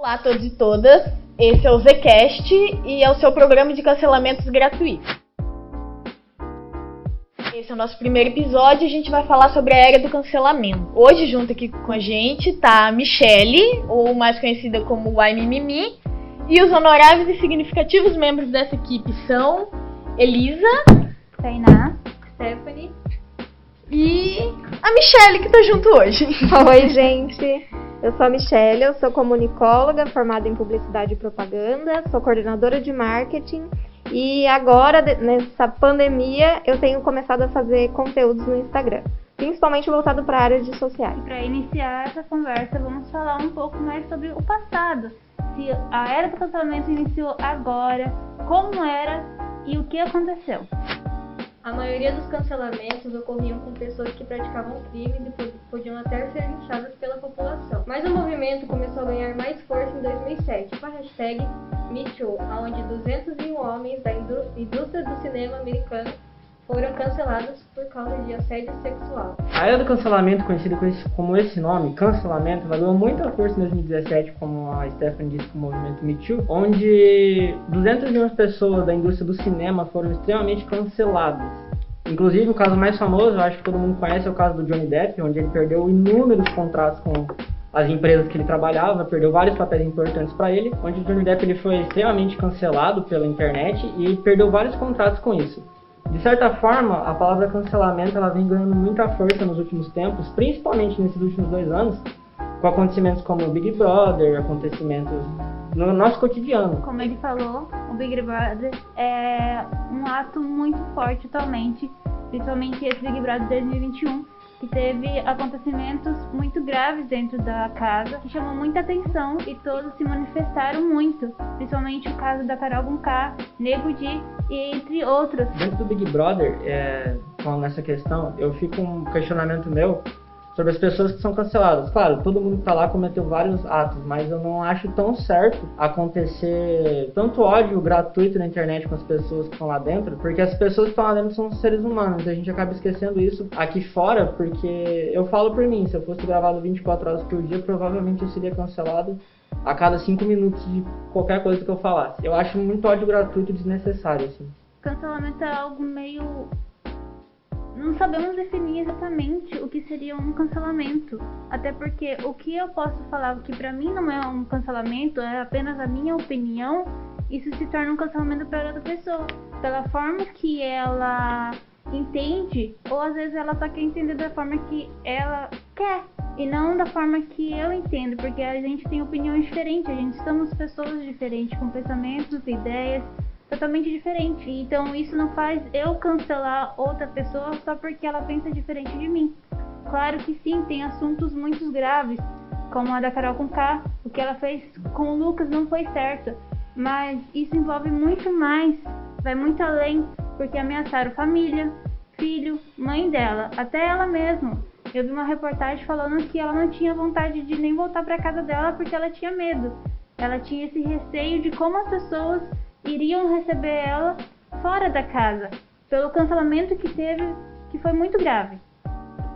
Olá a todos e todas, esse é o Zcast e é o seu programa de cancelamentos gratuitos. Esse é o nosso primeiro episódio e a gente vai falar sobre a era do cancelamento. Hoje, junto aqui com a gente, tá a Michelle, ou mais conhecida como Mimimi, e os honoráveis e significativos membros dessa equipe são Elisa, Tainá, Stephanie e a Michelle, que tá junto hoje. Oi, gente! Eu sou a Michelle, eu sou comunicóloga formada em publicidade e propaganda, sou coordenadora de marketing e agora, nessa pandemia, eu tenho começado a fazer conteúdos no Instagram, principalmente voltado para a área de sociais. Para iniciar essa conversa, vamos falar um pouco mais sobre o passado. Se a era do cancelamento iniciou agora, como era e o que aconteceu. A maioria dos cancelamentos ocorriam com pessoas que praticavam crime e podiam até ser linchadas pela população. Mas o movimento começou a ganhar mais força em 2007 com a hashtag MeToo, onde 201 homens da indústria do cinema americano foram cancelados por causa de assédio sexual. A era do cancelamento, conhecida como esse nome, cancelamento, ela ganhou muita força em 2017, como a Stephanie disse, com o movimento Me Too, onde 201 pessoas da indústria do cinema foram extremamente canceladas. Inclusive, o caso mais famoso, eu acho que todo mundo conhece, é o caso do Johnny Depp, onde ele perdeu inúmeros contratos com as empresas que ele trabalhava, perdeu vários papéis importantes para ele, onde o Johnny Depp ele foi extremamente cancelado pela internet e perdeu vários contratos com isso. De certa forma, a palavra cancelamento ela vem ganhando muita força nos últimos tempos, principalmente nesses últimos dois anos, com acontecimentos como o Big Brother, acontecimentos no nosso cotidiano. Como ele falou, o Big Brother é um ato muito forte atualmente, principalmente esse Big Brother 2021, que teve acontecimentos muito graves dentro da casa, que chamou muita atenção e todos se manifestaram muito, principalmente o caso da Carol Gunká, Nego Di e entre outros. Dentro do Big Brother, é, falando nessa questão, eu fico um questionamento meu sobre as pessoas que são canceladas. Claro, todo mundo que tá lá cometeu vários atos, mas eu não acho tão certo acontecer tanto ódio gratuito na internet com as pessoas que estão lá dentro, porque as pessoas que estão lá dentro são seres humanos, a gente acaba esquecendo isso aqui fora, porque eu falo por mim, se eu fosse gravado 24 horas por dia, provavelmente eu seria cancelado a cada 5 minutos de qualquer coisa que eu falasse. Eu acho muito ódio gratuito desnecessário, assim. Cancelamento é algo meio não sabemos definir exatamente o que seria um cancelamento. Até porque o que eu posso falar que para mim não é um cancelamento, é apenas a minha opinião, isso se torna um cancelamento para outra pessoa. Pela forma que ela entende, ou às vezes ela só quer entender da forma que ela quer e não da forma que eu entendo, porque a gente tem opiniões diferentes, a gente somos pessoas diferentes, com pensamentos, ideias, totalmente diferente. Então isso não faz eu cancelar outra pessoa só porque ela pensa diferente de mim. Claro que sim, tem assuntos muito graves, como a da Carol com K, o que ela fez com o Lucas não foi certo, mas isso envolve muito mais, vai muito além, porque ameaçaram família, filho, mãe dela, até ela mesma. Eu vi uma reportagem falando que ela não tinha vontade de nem voltar para casa dela porque ela tinha medo. Ela tinha esse receio de como as pessoas iriam receber ela fora da casa, pelo cancelamento que teve, que foi muito grave.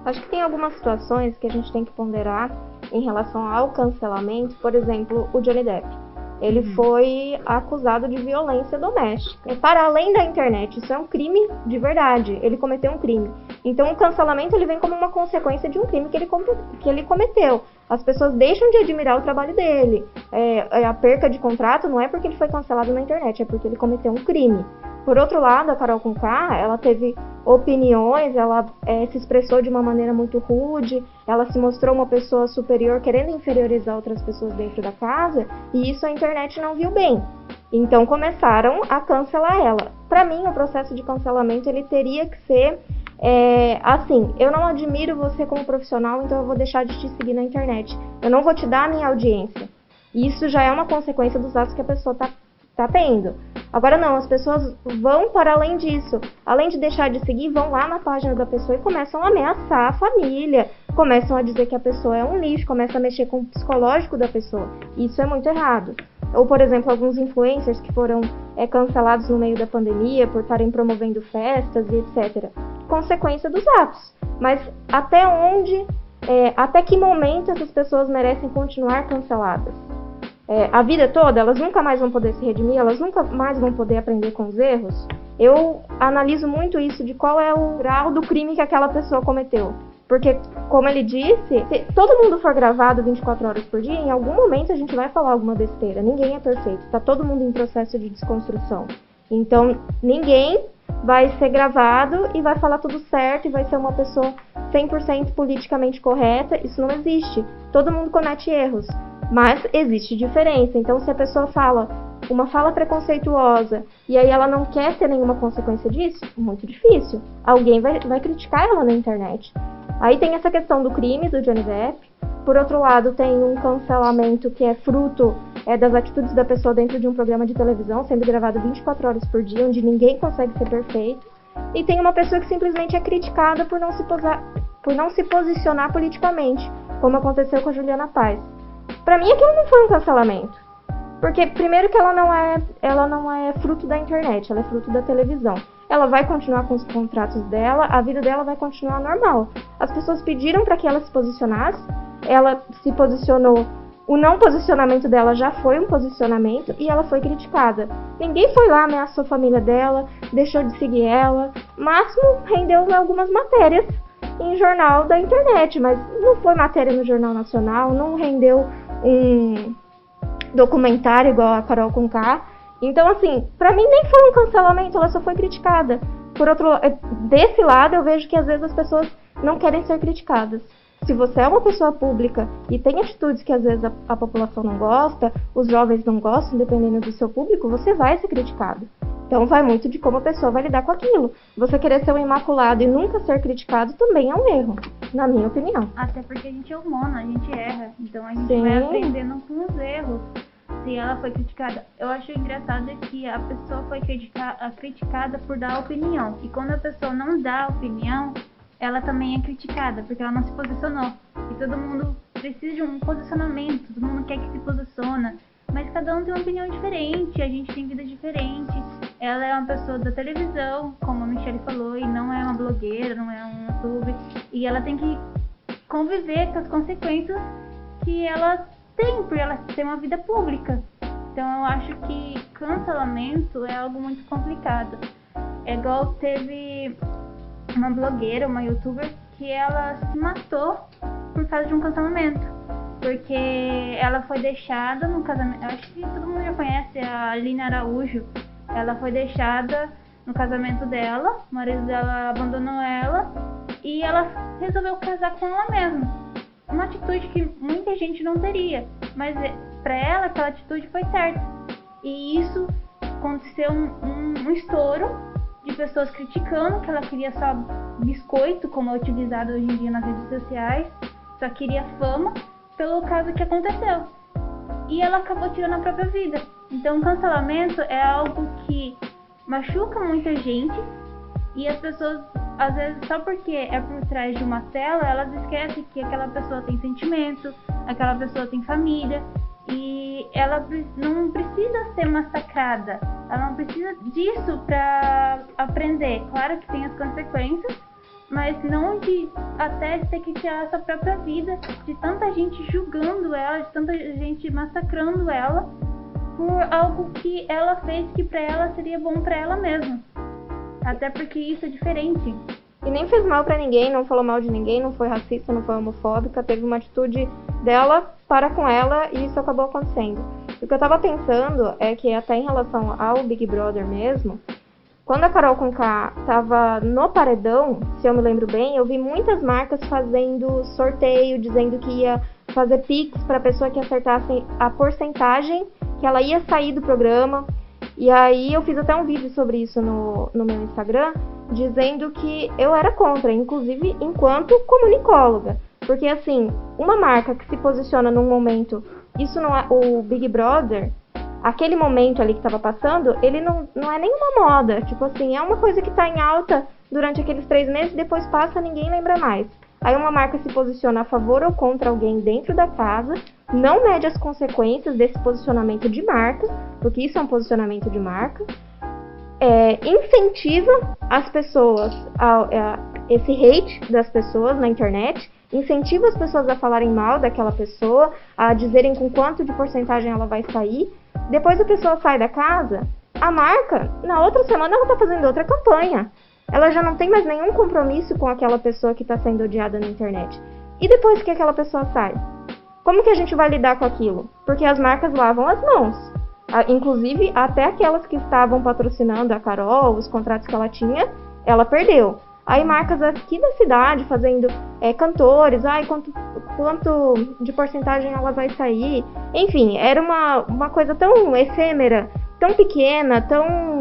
Acho que tem algumas situações que a gente tem que ponderar em relação ao cancelamento, por exemplo, o Johnny Depp. Ele uhum. foi acusado de violência doméstica. E para além da internet, isso é um crime de verdade. Ele cometeu um crime. Então, o cancelamento ele vem como uma consequência de um crime que ele, que ele cometeu. As pessoas deixam de admirar o trabalho dele. É, é, a perca de contrato não é porque ele foi cancelado na internet, é porque ele cometeu um crime. Por outro lado, a Carol Conká, ela teve opiniões, ela é, se expressou de uma maneira muito rude, ela se mostrou uma pessoa superior, querendo inferiorizar outras pessoas dentro da casa, e isso a internet não viu bem. Então começaram a cancelar ela. Para mim, o processo de cancelamento ele teria que ser é, assim, eu não admiro você como profissional, então eu vou deixar de te seguir na internet. Eu não vou te dar a minha audiência. Isso já é uma consequência dos atos que a pessoa está tá tendo. Agora não, as pessoas vão para além disso. Além de deixar de seguir, vão lá na página da pessoa e começam a ameaçar a família, começam a dizer que a pessoa é um lixo, começam a mexer com o psicológico da pessoa. Isso é muito errado. Ou, por exemplo, alguns influencers que foram é, cancelados no meio da pandemia por estarem promovendo festas e etc. Consequência dos atos. Mas até onde, é, até que momento essas pessoas merecem continuar canceladas? É, a vida toda, elas nunca mais vão poder se redimir, elas nunca mais vão poder aprender com os erros. Eu analiso muito isso de qual é o grau do crime que aquela pessoa cometeu. Porque, como ele disse, se todo mundo for gravado 24 horas por dia, em algum momento a gente vai falar alguma besteira. Ninguém é perfeito, tá todo mundo em processo de desconstrução. Então, ninguém vai ser gravado e vai falar tudo certo e vai ser uma pessoa 100% politicamente correta. Isso não existe. Todo mundo comete erros. Mas existe diferença. Então, se a pessoa fala uma fala preconceituosa e aí ela não quer ter nenhuma consequência disso, muito difícil. Alguém vai, vai criticar ela na internet. Aí tem essa questão do crime do Johnny Depp. Por outro lado, tem um cancelamento que é fruto é, das atitudes da pessoa dentro de um programa de televisão, sendo gravado 24 horas por dia, onde ninguém consegue ser perfeito. E tem uma pessoa que simplesmente é criticada por não se, posar, por não se posicionar politicamente, como aconteceu com a Juliana Paz. Para mim aquilo não foi um cancelamento. Porque primeiro que ela não é, ela não é fruto da internet, ela é fruto da televisão. Ela vai continuar com os contratos dela, a vida dela vai continuar normal. As pessoas pediram para que ela se posicionasse, ela se posicionou. O não posicionamento dela já foi um posicionamento e ela foi criticada. Ninguém foi lá, ameaçou a família dela, deixou de seguir ela. Máximo rendeu algumas matérias em jornal da internet, mas não foi matéria no Jornal Nacional, não rendeu um documentário igual a Carol com K. Então, assim, para mim nem foi um cancelamento, ela só foi criticada. Por outro eh, desse lado, eu vejo que às vezes as pessoas não querem ser criticadas. Se você é uma pessoa pública e tem atitudes que às vezes a, a população não gosta, os jovens não gostam, dependendo do seu público, você vai ser criticado. Então vai muito de como a pessoa vai lidar com aquilo. Você querer ser um imaculado e nunca ser criticado também é um erro, na minha opinião. Até porque a gente é humano, a gente erra. Então a gente Sim. vai aprendendo com os erros. Se ela foi criticada, eu acho engraçado que a pessoa foi critica- criticada por dar opinião. E quando a pessoa não dá opinião, ela também é criticada, porque ela não se posicionou. E todo mundo precisa de um posicionamento, todo mundo quer que se posiciona. Mas cada um tem uma opinião diferente, a gente tem vida diferente. Ela é uma pessoa da televisão, como a Michelle falou, e não é uma blogueira, não é um YouTube. E ela tem que conviver com as consequências que ela tem, por ela ter uma vida pública. Então eu acho que cancelamento é algo muito complicado. É igual teve uma blogueira, uma youtuber, que ela se matou por causa de um cancelamento. Porque ela foi deixada no casamento. Acho que todo mundo já conhece a Aline Araújo. Ela foi deixada no casamento dela, o marido dela abandonou ela e ela resolveu casar com ela mesma. Uma atitude que muita gente não teria, mas é- pra ela aquela atitude foi certa. E isso aconteceu um, um- um estouro de pessoas criticando que ela queria só biscoito, como é utilizado hoje em dia nas redes sociais, só queria fama pelo caso que aconteceu. E ela acabou tirando a própria vida. Então, cancelamento é algo que machuca muita gente e as pessoas, às vezes, só porque é por trás de uma tela, elas esquecem que aquela pessoa tem sentimento, aquela pessoa tem família e ela não precisa ser massacrada. Ela não precisa disso pra aprender. Claro que tem as consequências, mas não de até ter que tirar sua própria vida, de tanta gente julgando ela, de tanta gente massacrando ela por algo que ela fez que pra ela seria bom pra ela mesma. Até porque isso é diferente. E nem fez mal pra ninguém, não falou mal de ninguém, não foi racista, não foi homofóbica, teve uma atitude dela para com ela e isso acabou acontecendo. O que eu tava pensando é que até em relação ao Big Brother mesmo, quando a Carol Conká tava no paredão, se eu me lembro bem, eu vi muitas marcas fazendo sorteio, dizendo que ia fazer pix para pessoa que acertasse a porcentagem que ela ia sair do programa. E aí eu fiz até um vídeo sobre isso no, no meu Instagram, dizendo que eu era contra, inclusive enquanto comunicóloga. Porque assim, uma marca que se posiciona num momento, isso não é o Big Brother, aquele momento ali que estava passando, ele não, não é nenhuma moda. Tipo assim, é uma coisa que tá em alta durante aqueles três meses, depois passa, ninguém lembra mais. Aí uma marca se posiciona a favor ou contra alguém dentro da casa, não mede as consequências desse posicionamento de marca, porque isso é um posicionamento de marca, é, incentiva as pessoas, a, a- esse hate das pessoas na internet, incentiva as pessoas a falarem mal daquela pessoa, a dizerem com quanto de porcentagem ela vai sair. Depois a pessoa sai da casa, a marca, na outra semana, ela está fazendo outra campanha. Ela já não tem mais nenhum compromisso com aquela pessoa que está sendo odiada na internet. E depois que aquela pessoa sai? Como que a gente vai lidar com aquilo? Porque as marcas lavam as mãos. Inclusive, até aquelas que estavam patrocinando a Carol, os contratos que ela tinha, ela perdeu. Aí marcas aqui da cidade fazendo é, cantores, ai, quanto, quanto de porcentagem ela vai sair. Enfim, era uma, uma coisa tão efêmera, tão pequena, tão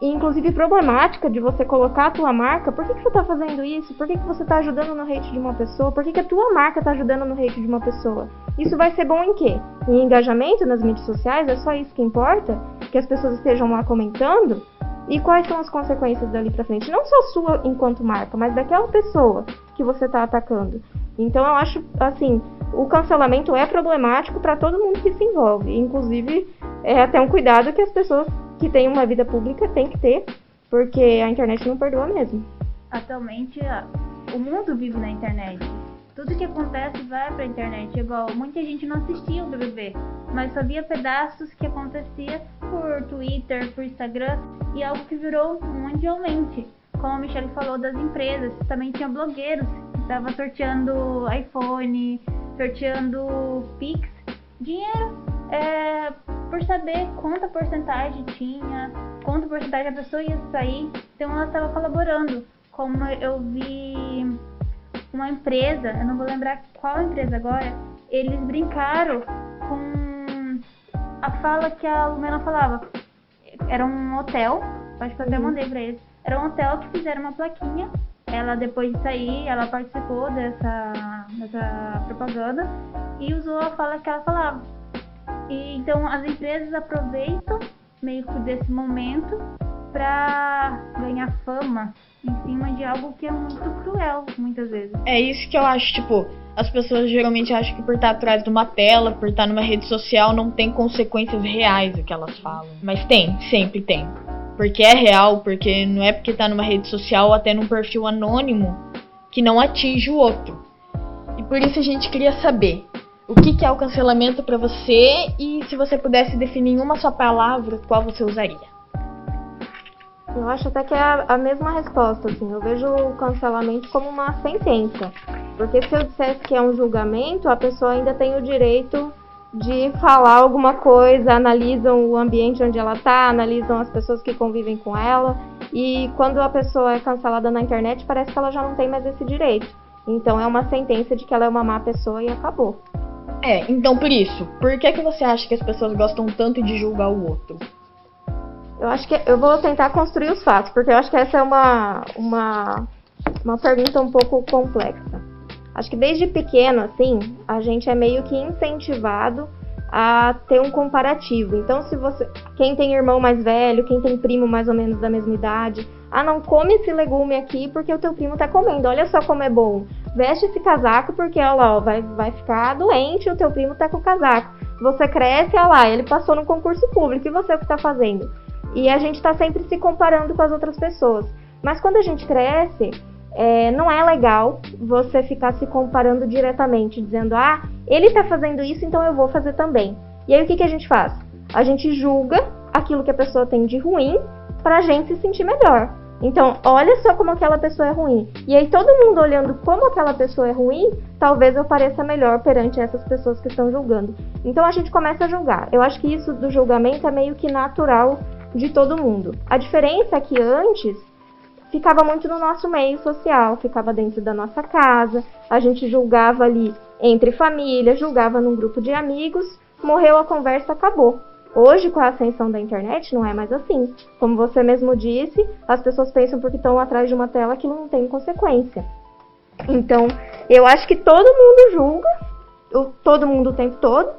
inclusive problemática de você colocar a tua marca. Por que, que você está fazendo isso? Por que, que você está ajudando no hate de uma pessoa? Por que, que a tua marca está ajudando no hate de uma pessoa? Isso vai ser bom em quê? Em engajamento nas mídias sociais? É só isso que importa? Que as pessoas estejam lá comentando? E quais são as consequências dali para frente? Não só sua enquanto marca, mas daquela pessoa que você está atacando. Então eu acho assim, o cancelamento é problemático para todo mundo que se envolve. Inclusive, é até um cuidado que as pessoas que têm uma vida pública têm que ter, porque a internet não perdoa mesmo. Atualmente, o mundo vive na internet. Tudo que acontece vai pra internet. Igual, muita gente não assistia o BBB, mas só via pedaços que acontecia por Twitter, por Instagram, e algo que virou mundialmente. Como a Michelle falou das empresas, também tinha blogueiros que estavam sorteando iPhone, sorteando Pix, dinheiro é, por saber quanta porcentagem tinha, quanta porcentagem a pessoa ia sair. Então ela estava colaborando. Como eu vi uma empresa, eu não vou lembrar qual empresa agora, eles brincaram com a fala que a Lumena falava. Era um hotel, acho que eu até uhum. mandei pra eles. Era um hotel que fizeram uma plaquinha. Ela, depois de sair, ela participou dessa, dessa propaganda e usou a fala que ela falava. E, então, as empresas aproveitam meio que desse momento para ganhar fama em cima de algo que é muito cruel, muitas vezes. É isso que eu acho, tipo, as pessoas geralmente acham que por estar atrás de uma tela, por estar numa rede social, não tem consequências reais o que elas falam. Mas tem, sempre tem. Porque é real, porque não é porque tá numa rede social ou até num perfil anônimo que não atinge o outro. E por isso a gente queria saber o que, que é o cancelamento para você e se você pudesse definir em uma só palavra, qual você usaria? Eu acho até que é a, mesma resposta, assim. Eu vejo o cancelamento como uma sentença. Porque se eu dissesse que é um julgamento, a pessoa ainda tem o direito de falar alguma coisa, analisam o ambiente onde ela está, analisam as pessoas que convivem com ela. E quando a pessoa é cancelada na internet, parece que ela já não tem mais esse direito. Então é uma sentença de que ela é uma má pessoa e acabou. É, então por isso, por que, que você acha que as pessoas gostam tanto de julgar o outro? Eu acho que eu vou tentar construir os fatos, porque eu acho que essa é uma, uma, uma pergunta um pouco complexa. Acho que desde pequeno, assim, a gente é meio que incentivado a ter um comparativo. Então, se você, quem tem irmão mais velho, quem tem primo mais ou menos da mesma idade, ah, não come esse legume aqui porque o teu primo tá comendo. Olha só como é bom. Veste esse casaco porque, olha lá, ó, vai, vai ficar doente, o teu primo tá com o casaco. Você cresce, olha lá, ele passou no concurso público, e você o que tá fazendo? E a gente está sempre se comparando com as outras pessoas. Mas quando a gente cresce, é, não é legal você ficar se comparando diretamente, dizendo, ah, ele está fazendo isso, então eu vou fazer também. E aí o que, que a gente faz? A gente julga aquilo que a pessoa tem de ruim para a gente se sentir melhor. Então, olha só como aquela pessoa é ruim. E aí, todo mundo olhando como aquela pessoa é ruim, talvez eu pareça melhor perante essas pessoas que estão julgando. Então, a gente começa a julgar. Eu acho que isso do julgamento é meio que natural de todo mundo. A diferença é que antes ficava muito no nosso meio social, ficava dentro da nossa casa, a gente julgava ali entre família, julgava num grupo de amigos, morreu a conversa, acabou. Hoje, com a ascensão da internet, não é mais assim. Como você mesmo disse, as pessoas pensam porque estão atrás de uma tela que não tem consequência. Então, eu acho que todo mundo julga, todo mundo o tempo todo,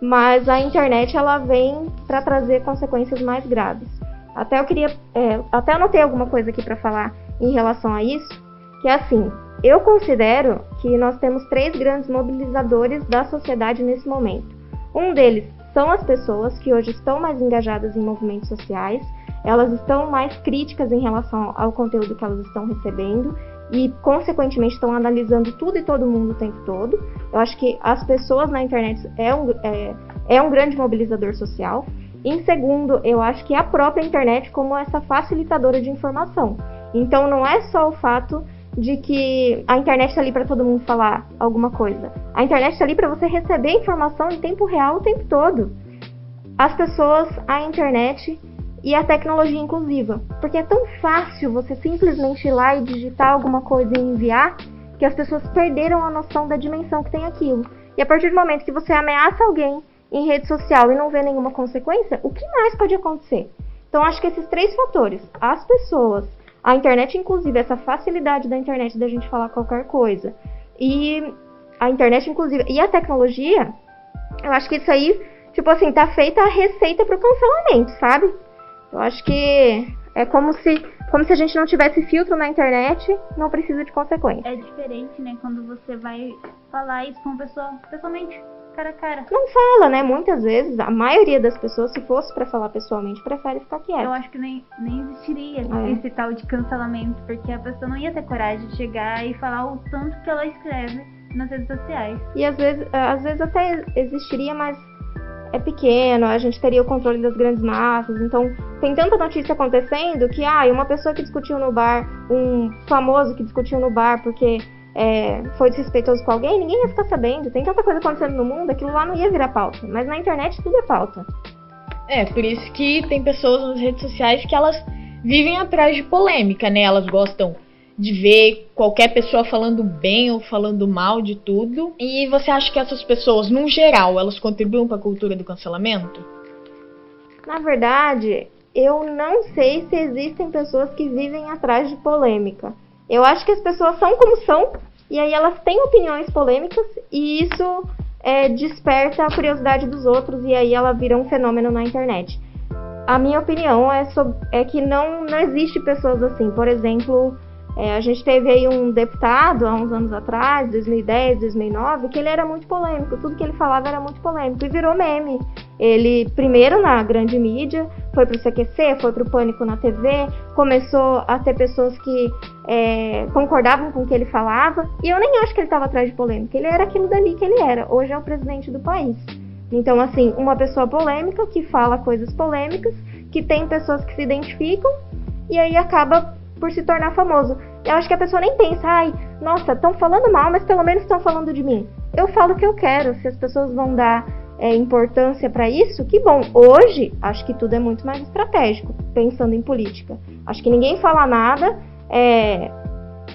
mas a internet ela vem para trazer consequências mais graves. Até eu queria, é, até anotei alguma coisa aqui para falar em relação a isso, que é assim, eu considero que nós temos três grandes mobilizadores da sociedade nesse momento. Um deles são as pessoas que hoje estão mais engajadas em movimentos sociais, elas estão mais críticas em relação ao conteúdo que elas estão recebendo e, consequentemente, estão analisando tudo e todo mundo o tempo todo. Eu acho que as pessoas na internet é um, é, é um grande mobilizador social. Em segundo, eu acho que a própria internet como essa facilitadora de informação. Então, não é só o fato de que a internet está ali para todo mundo falar alguma coisa. A internet está ali para você receber informação em tempo real o tempo todo. As pessoas, a internet e a tecnologia inclusiva. Porque é tão fácil você simplesmente ir lá e digitar alguma coisa e enviar que as pessoas perderam a noção da dimensão que tem aquilo. E a partir do momento que você ameaça alguém em rede social e não vê nenhuma consequência, o que mais pode acontecer? Então acho que esses três fatores, as pessoas, a internet inclusive, essa facilidade da internet da gente falar qualquer coisa, e a internet inclusive, e a tecnologia, eu acho que isso aí, tipo assim, tá feita a receita pro cancelamento, sabe? Eu acho que é como se, como se a gente não tivesse filtro na internet, não precisa de consequência. É diferente, né, quando você vai falar isso com uma pessoa pessoalmente, cara a cara. Não fala, né? Muitas vezes, a maioria das pessoas, se fosse para falar pessoalmente, prefere ficar quieta. Eu acho que nem, nem existiria É. esse tal de cancelamento, porque a pessoa não ia ter coragem de chegar e falar o tanto que ela escreve nas redes sociais. E às vezes, às vezes até existiria, mas é pequeno, a gente teria o controle das grandes massas. Então, tem tanta notícia acontecendo que, ah, uma pessoa que discutiu no bar, um famoso que discutiu no bar porque é, foi desrespeitoso com alguém, ninguém ia ficar sabendo. Tem tanta coisa acontecendo no mundo, aquilo lá não ia virar pauta. Mas na internet tudo é pauta. É, por isso que tem pessoas nas redes sociais que elas vivem atrás de polêmica, né? Elas gostam de ver qualquer pessoa falando bem ou falando mal de tudo. E você acha que essas pessoas, num geral, elas contribuem para a cultura do cancelamento? Na verdade, eu não sei se existem pessoas que vivem atrás de polêmica. Eu acho que as pessoas são como são, e aí elas têm opiniões polêmicas, e isso é, desperta a curiosidade dos outros, e aí ela vira um fenômeno na internet. A minha opinião é, sob- é que não, não existe pessoas assim. Por exemplo, é, a gente teve aí um deputado há uns anos atrás, 2010, 2009, que ele era muito polêmico. Tudo que ele falava era muito polêmico e virou meme. Ele, primeiro na grande mídia, foi pro CQC, foi pro Pânico na TV, começou a ter pessoas que é, concordavam com o que ele falava. E eu nem acho que ele estava atrás de polêmica. Ele era aquilo dali que ele era. Hoje é o presidente do país. Então, assim, uma pessoa polêmica que fala coisas polêmicas, que tem pessoas que se identificam e aí acaba por se tornar famoso. Eu acho que a pessoa nem pensa, ai, nossa, estão falando mal, mas pelo menos estão falando de mim. Eu falo o que eu quero. Se as pessoas vão dar é, importância para isso, que bom. Hoje, acho que tudo é muito mais estratégico, pensando em política. Acho que ninguém fala nada é,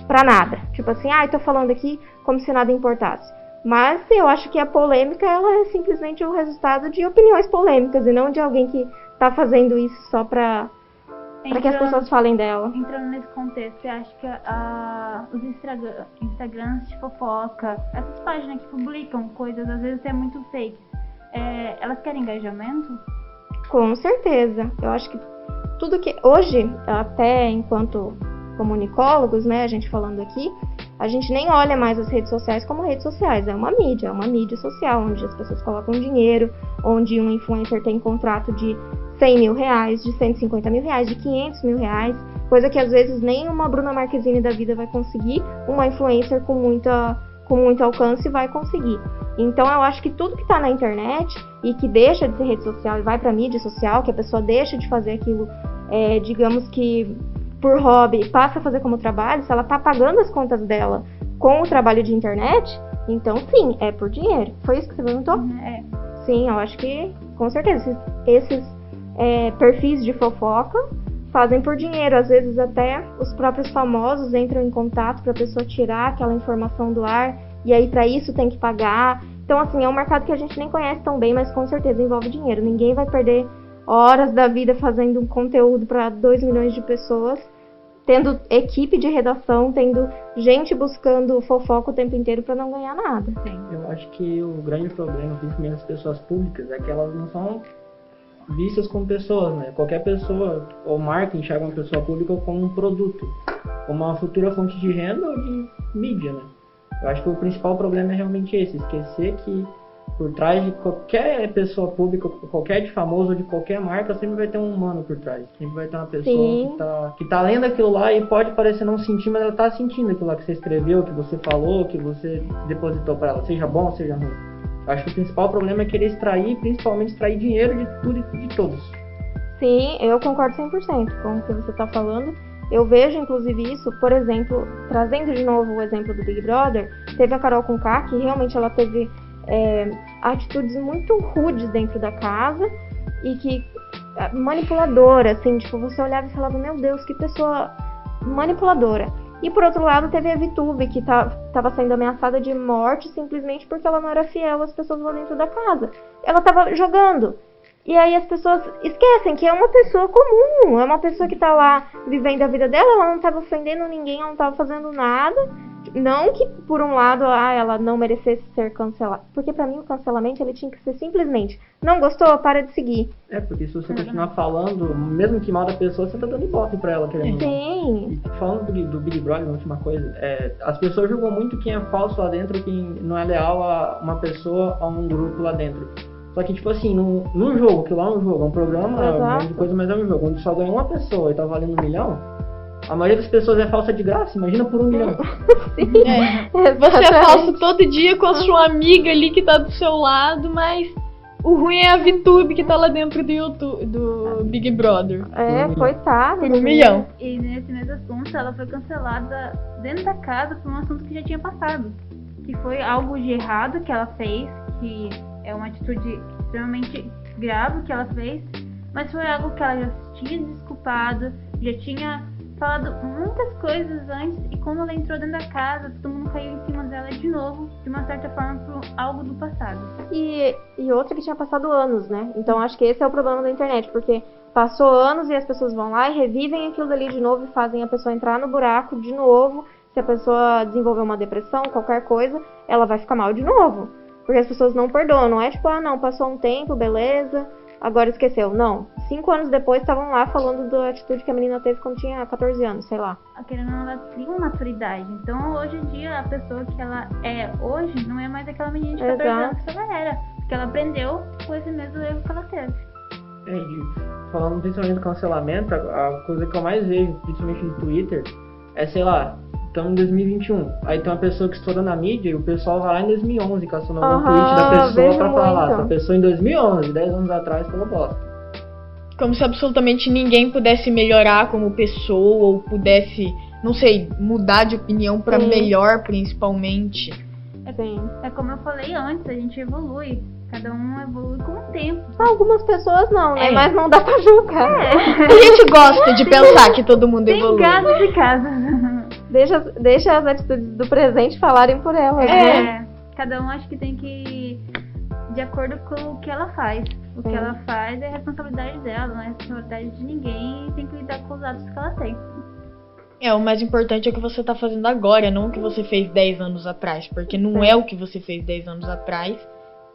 para nada. Tipo assim, ai, tô falando aqui como se nada importasse. Mas eu acho que a polêmica ela é simplesmente o resultado de opiniões polêmicas e não de alguém que tá fazendo isso só pra, pra que as pessoas falem dela. Entrando nesse contexto, você acha que a- os Instagram, Instagrams de fofoca, essas páginas que publicam coisas, às vezes é muito fake, é, elas querem engajamento? Com certeza. Eu acho que tudo que. Hoje, até enquanto comunicólogos, né, a gente falando aqui, a gente nem olha mais as redes sociais como redes sociais. É uma mídia, é uma mídia social, onde as pessoas colocam dinheiro, onde um influencer tem contrato de 100 mil reais, de 150 mil reais, de 500 mil reais, coisa que às vezes nem uma Bruna Marquezine da vida vai conseguir, uma influencer com, muita, com muito alcance vai conseguir. Então eu acho que tudo que tá na internet e que deixa de ser rede social e vai pra mídia social, que a pessoa deixa de fazer aquilo, é, digamos que por hobby passa a fazer como trabalho, se ela tá pagando as contas dela com o trabalho de internet, então sim, é por dinheiro. Foi isso que você perguntou? É, Sim, eu acho que com certeza. Esses, é, perfis de fofoca fazem por dinheiro. Às vezes até os próprios famosos entram em contato para a pessoa tirar aquela informação do ar e aí para isso tem que pagar. Então assim, é um mercado que a gente nem conhece tão bem, mas com certeza envolve dinheiro. Ninguém vai perder horas da vida fazendo um conteúdo para 2 milhões de pessoas, tendo equipe de redação, tendo gente buscando fofoca o tempo inteiro para não ganhar nada. Eu acho que o grande problema, principalmente das pessoas públicas, é que elas não são vistas como pessoas, né? Qualquer pessoa ou marca enxerga uma pessoa pública como um produto, como uma futura fonte de renda ou de mídia, né? Eu acho que o principal problema é realmente esse, esquecer que por trás de qualquer pessoa pública, qualquer de famoso ou de qualquer marca, sempre vai ter um humano por trás. Sempre vai ter uma pessoa Sim. que tá, que tá lendo aquilo lá e pode parecer não sentir, mas ela tá sentindo aquilo lá que você escreveu, que você falou, que você depositou para ela, seja bom ou seja ruim. Acho que o principal problema é querer extrair, principalmente extrair dinheiro de tudo e de todos. Sim, eu concordo 100% com o que você está falando. Eu vejo, inclusive, isso, por exemplo, trazendo de novo o exemplo do Big Brother, teve a Carol Conká, que realmente ela teve é, atitudes muito rudes dentro da casa e que é, manipuladora, assim, tipo, você olhava e falava, meu Deus, que pessoa manipuladora. E por outro lado, teve a Vitube, que estava sendo ameaçada de morte simplesmente porque ela não era fiel às pessoas lá dentro da casa. Ela estava jogando. E aí as pessoas esquecem que é uma pessoa comum, é uma pessoa que tá lá vivendo a vida dela, ela não estava ofendendo ninguém, ela não estava fazendo nada. Não que por um lado ah, ela não merecesse ser cancelada, porque para mim o cancelamento ele tinha que ser simplesmente não gostou, para de seguir. É, porque se você continuar falando, mesmo que mal da pessoa, você tá dando ibope pra ela, querendo. Sim. E falando do, do Big Brother, uma última coisa, é, as pessoas julgam muito quem é falso lá dentro, quem não é leal a uma pessoa, a um grupo lá dentro. Só que, tipo assim, num, num jogo, que lá é um jogo, é um programa, é um coisa, mas é um jogo, onde só ganha uma pessoa e tá valendo um milhão, a maioria das pessoas é falsa de graça, imagina por um milhão. Sim. É. Você é falso todo dia com a sua amiga ali que tá do seu lado, mas o ruim é a VTube que tá lá dentro do YouTube, do Big Brother. É, coitado. Por um milhão. E nesse mesmo assunto, ela foi cancelada dentro da casa por um assunto que já tinha passado. Que foi algo de errado que ela fez, que é uma atitude extremamente grave que ela fez, mas foi algo que ela já tinha desculpado, já tinha falado muitas coisas antes e quando ela entrou dentro da casa, todo mundo caiu em cima dela de novo, de uma certa forma, por algo do passado. E, e outra que tinha passado anos, né? Então acho que esse é o problema da internet, porque passou anos e as pessoas vão lá e revivem aquilo dali de novo e fazem a pessoa entrar no buraco de novo. Se a pessoa desenvolver uma depressão, qualquer coisa, ela vai ficar mal de novo. Porque as pessoas não perdoam, não é tipo, ah, não, passou um tempo, beleza, agora esqueceu. Não. Cinco anos depois estavam lá falando da atitude que a menina teve quando tinha 14 anos, sei lá. Querendo ou não, ela cria uma maturidade. Então, hoje em dia, a pessoa que ela é hoje não é mais aquela menina de 14 Exato. anos que ela era. Porque ela aprendeu com esse mesmo erro que ela teve. É, e falando principalmente do cancelamento, a, a coisa que eu mais vejo, principalmente no Twitter, é, sei lá, estamos em 2021, aí tem uma pessoa que estourou na mídia e o pessoal vai lá em 2011 caçando algum Aham, tweet da pessoa pra falar, essa pessoa em 2011, 10 anos atrás, falou bosta. Como se absolutamente ninguém pudesse melhorar como pessoa ou pudesse, não sei, mudar de opinião pra Sim. melhor, principalmente. Sim. É como eu falei antes, a gente evolui. Cada um evolui com o tempo. Algumas pessoas não, né? É. Mas não dá pra julgar. A gente gosta de pensar que todo mundo Tem evolui. casos e casos. Deixa, deixa as atitudes do presente falarem por elas, né? É, cada um acho que tem que ir de acordo com o que ela faz. O que Sim. ela faz é responsabilidade dela, não é responsabilidade de ninguém e tem que lidar com os atos que ela tem. É, o mais importante é o que você tá fazendo agora, não o que você fez 10 anos atrás. Porque não é o que você fez 10 anos atrás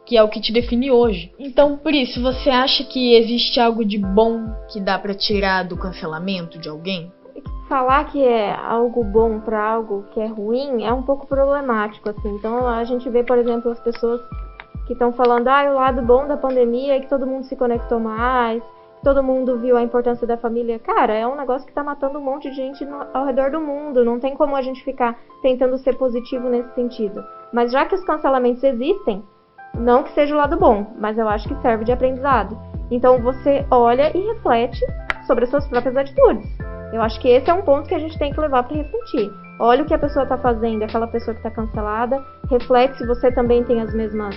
que é o que te define hoje. Então, por isso, você acha que existe algo de bom que dá pra tirar do cancelamento de alguém? Falar que é algo bom pra algo que é ruim é um pouco problemático, assim. Então a gente vê, por exemplo, as pessoas que estão falando, ah, o lado bom da pandemia é que todo mundo se conectou mais, todo mundo viu a importância da família. Cara, é um negócio que tá matando um monte de gente no- ao redor do mundo. Não tem como a gente ficar tentando ser positivo nesse sentido. Mas já que os cancelamentos existem, não que seja o lado bom, mas eu acho que serve de aprendizado. Então você olha e reflete sobre as suas próprias atitudes. Eu acho que esse é um ponto que a gente tem que levar para refletir. Olha o que a pessoa está fazendo, aquela pessoa que está cancelada, reflete se você também tem as mesmas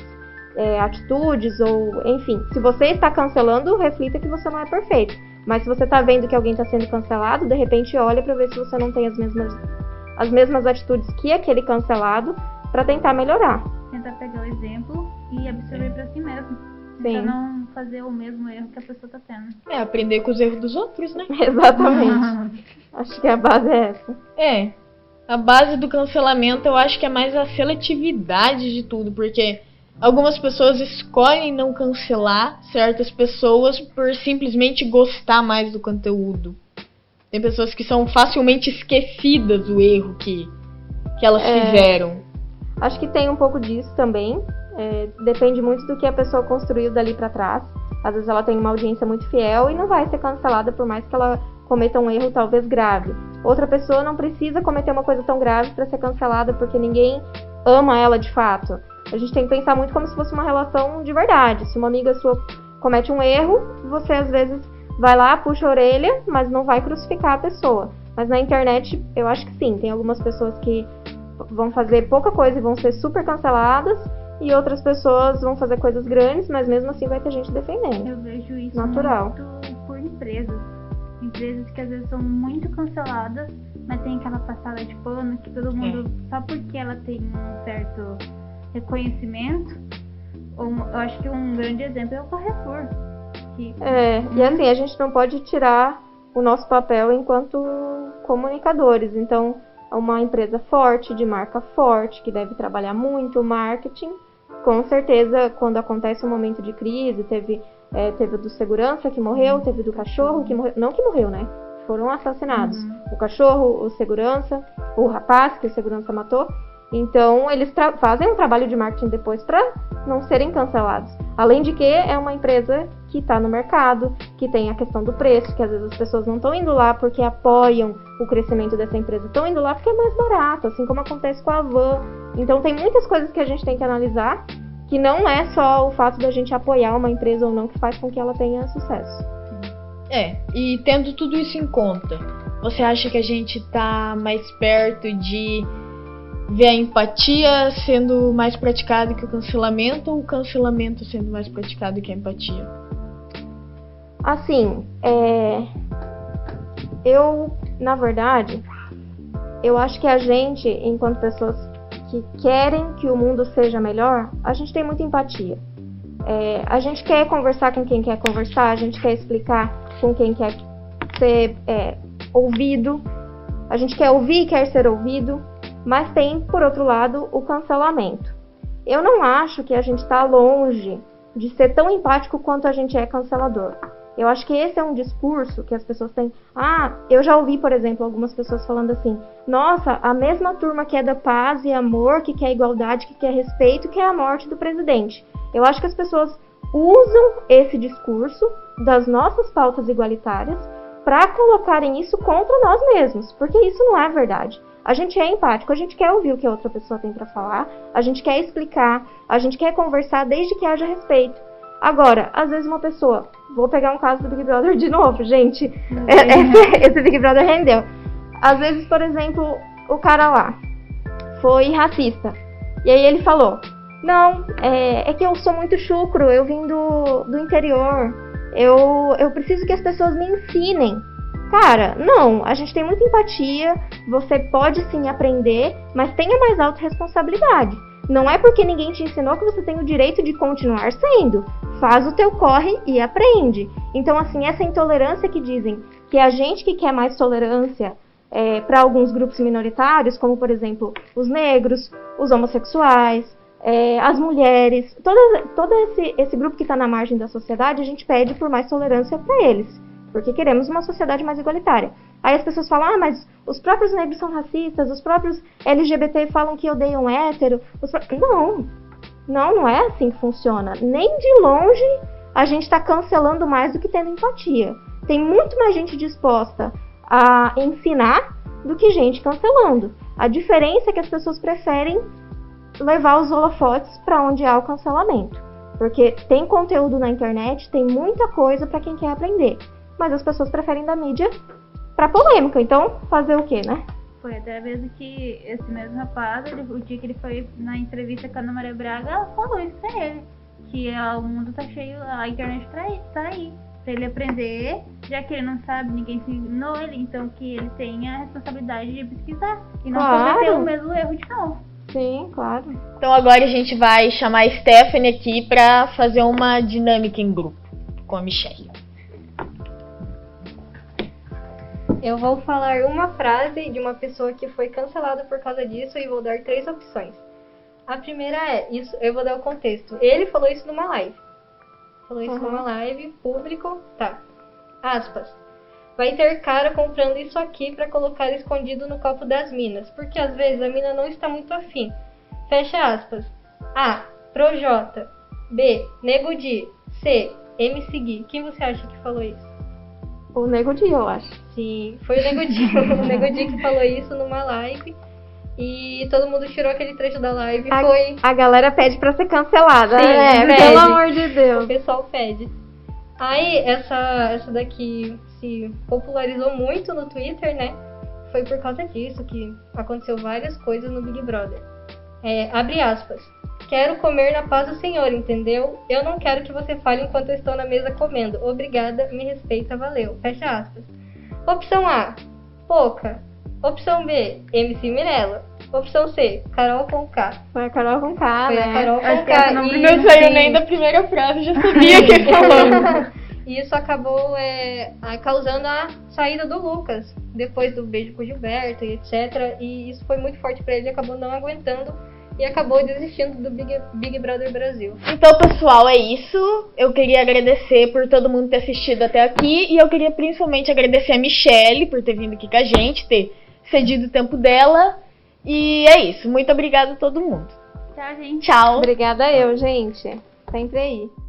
é, atitudes ou, enfim, se você está cancelando, reflita que você não é perfeito. Mas se você está vendo que alguém está sendo cancelado, de repente olha para ver se você não tem as mesmas as mesmas atitudes que aquele cancelado para tentar melhorar. Tentar pegar o exemplo e absorver pra si mesmo. Sim. Pra não fazer o mesmo erro que a pessoa tá tendo. É, aprender com os erros dos outros, né? Exatamente. Acho que a base é essa. É. A base do cancelamento eu acho que é mais a seletividade de tudo, porque algumas pessoas escolhem não cancelar certas pessoas por simplesmente gostar mais do conteúdo. Tem pessoas que são facilmente esquecidas do erro que, que elas É. fizeram. Acho que tem um pouco disso também. É, depende muito do que a pessoa construiu dali para trás. Às vezes ela tem uma audiência muito fiel e não vai ser cancelada por mais que ela cometa um erro talvez grave. Outra pessoa não precisa cometer uma coisa tão grave para ser cancelada porque ninguém ama ela de fato. A gente tem que pensar muito como se fosse uma relação de verdade. Se uma amiga sua comete um erro, você às vezes vai lá, puxa a orelha, mas não vai crucificar a pessoa. Mas na internet, eu acho que sim, tem algumas pessoas que vão fazer pouca coisa e vão ser super canceladas, e outras pessoas vão fazer coisas grandes, mas mesmo assim vai ter gente defendendo. Eu vejo isso Natural. muito por empresas. Empresas que às vezes são muito canceladas, mas tem aquela passada de pano que todo mundo, só porque ela tem um certo reconhecimento, ou- eu acho que um grande exemplo é o Carrefour. Que É, e assim, a gente não pode tirar o nosso papel enquanto comunicadores. Então, é uma empresa forte, de marca forte, que deve trabalhar muito o marketing. Com certeza, quando acontece um momento de crise, teve, é, teve do segurança que morreu, teve o do cachorro que morreu. Não que morreu, né? Foram assassinados. O cachorro, o segurança, o rapaz que o segurança matou. Então, eles fazem um trabalho de marketing depois para não serem cancelados. Além de que é uma empresa que está no mercado, que tem a questão do preço, que às vezes as pessoas não estão indo lá porque apoiam o crescimento dessa empresa, estão indo lá porque é mais barato, assim como acontece com a Van. Então, tem muitas coisas que a gente tem que analisar, que não é só o fato da gente apoiar uma empresa ou não que faz com que ela tenha sucesso. É, e tendo tudo isso em conta, você acha que a gente tá mais perto de ver a empatia sendo mais praticada que o cancelamento ou o cancelamento sendo mais praticado que a empatia? Assim, é... eu, na verdade, eu acho que a gente, enquanto pessoas que querem que o mundo seja melhor, a gente tem muita empatia. É, a gente quer conversar com quem quer conversar, a gente quer explicar com quem quer ser é, ouvido, a gente quer ouvir e quer ser ouvido, mas tem, por outro lado, o cancelamento. Eu não acho que a gente está longe de ser tão empático quanto a gente é cancelador. Eu acho que esse é um discurso que as pessoas têm. Ah, eu já ouvi, por exemplo, algumas pessoas falando assim: nossa, a mesma turma que é da paz e amor, que quer igualdade, que quer respeito, quer a morte do presidente. Eu acho que as pessoas usam esse discurso das nossas pautas igualitárias para colocarem isso contra nós mesmos, porque isso não é verdade. A gente é empático, a gente quer ouvir o que a outra pessoa tem para falar, a gente quer explicar, a gente quer conversar desde que haja respeito. Agora, às vezes uma pessoa, vou pegar um caso do Big Brother de novo, gente. É- Esse, esse Big Brother rendeu. Às vezes, por exemplo, o cara lá foi racista. E aí ele falou: Não, é, é que eu sou muito chucro, eu vim do, do interior. Eu, eu preciso que as pessoas me ensinem. Cara, não, a gente tem muita empatia, você pode sim aprender, mas tenha mais autorresponsabilidade. Não é porque ninguém te ensinou que você tem o direito de continuar sendo. Faz o teu corre e aprende. Então, assim, essa intolerância que dizem que é a gente que quer mais tolerância para alguns grupos minoritários, como por exemplo os negros, os homossexuais, é, as mulheres, todo, todo esse, esse grupo que está na margem da sociedade, a gente pede por mais tolerância para eles, porque queremos uma sociedade mais igualitária. Aí as pessoas falam, ah, mas os próprios negros são racistas, os próprios LGBT falam que odeiam hétero. pró-" Não, não, não é assim que funciona. Nem de longe a gente está cancelando mais do que tendo empatia. Tem muito mais gente disposta a ensinar do que gente cancelando. A diferença é que as pessoas preferem levar os holofotes para onde há o cancelamento. Porque tem conteúdo na internet, tem muita coisa para quem quer aprender. Mas as pessoas preferem da mídia para polêmica. Então, fazer o quê, né? Foi até mesmo que esse mesmo rapaz, ele- o dia que ele foi na entrevista com a Ana Maria Braga, ela falou isso pra ele. Que ah, o mundo tá cheio, a internet tá aí, tá aí. Pra ele aprender, já que ele não sabe, ninguém ensinou ele, então que ele tenha a responsabilidade de pesquisar. E não Claro. cometer o mesmo erro de novo. Sim, claro. Então agora a gente vai chamar a Stephanie aqui pra fazer uma dinâmica em grupo com a Michelle. Eu vou falar uma frase de uma pessoa que foi cancelada por causa disso e vou dar três opções. A primeira é, isso, eu vou dar o contexto. Ele falou isso numa live. Falou isso Uhum. numa live, público, tá. Aspas. Vai ter cara comprando isso aqui pra colocar escondido no copo das minas, porque às vezes a mina não está muito afim. Fecha aspas. Ah, Projota. B. Nego Di. C. MC Gui. Quem você acha que falou isso? O Nego Di, eu acho. Sim, foi o Nego Di. o Nego Di que falou isso numa live. E todo mundo tirou aquele trecho da live. A, Foi. a galera pede pra ser cancelada, Sim, né? pede. Pelo amor de O Deus. pessoal pede. Aí, essa, essa daqui se popularizou muito no Twitter, né? Foi por causa disso que aconteceu várias coisas no Big Brother. É, abre aspas. Quero comer na paz do Senhor, entendeu? Eu não quero que você fale enquanto eu estou na mesa comendo. Obrigada, me respeita, valeu. Fecha aspas. Opção A, Poca. Opção B, MC Mirella. Opção C, Carol Conká. Foi a Carol com K, Foi né? a Carol Conká. essa não e- Não saiu nem da primeira frase, já sabia que ele falou. E isso acabou é, causando a saída do Lucas, depois do beijo com o Gilberto e etc. E isso foi muito forte pra ele, acabou não aguentando e acabou desistindo do Big, Big Brother Brasil. Então, pessoal, é isso. Eu queria agradecer por todo mundo ter assistido até aqui. E eu queria principalmente agradecer a Michelle por ter vindo aqui com a gente, ter cedido o tempo dela. E é isso. Muito obrigada a todo mundo. Tchau, gente. Tchau. Obrigada eu, gente. Sempre aí.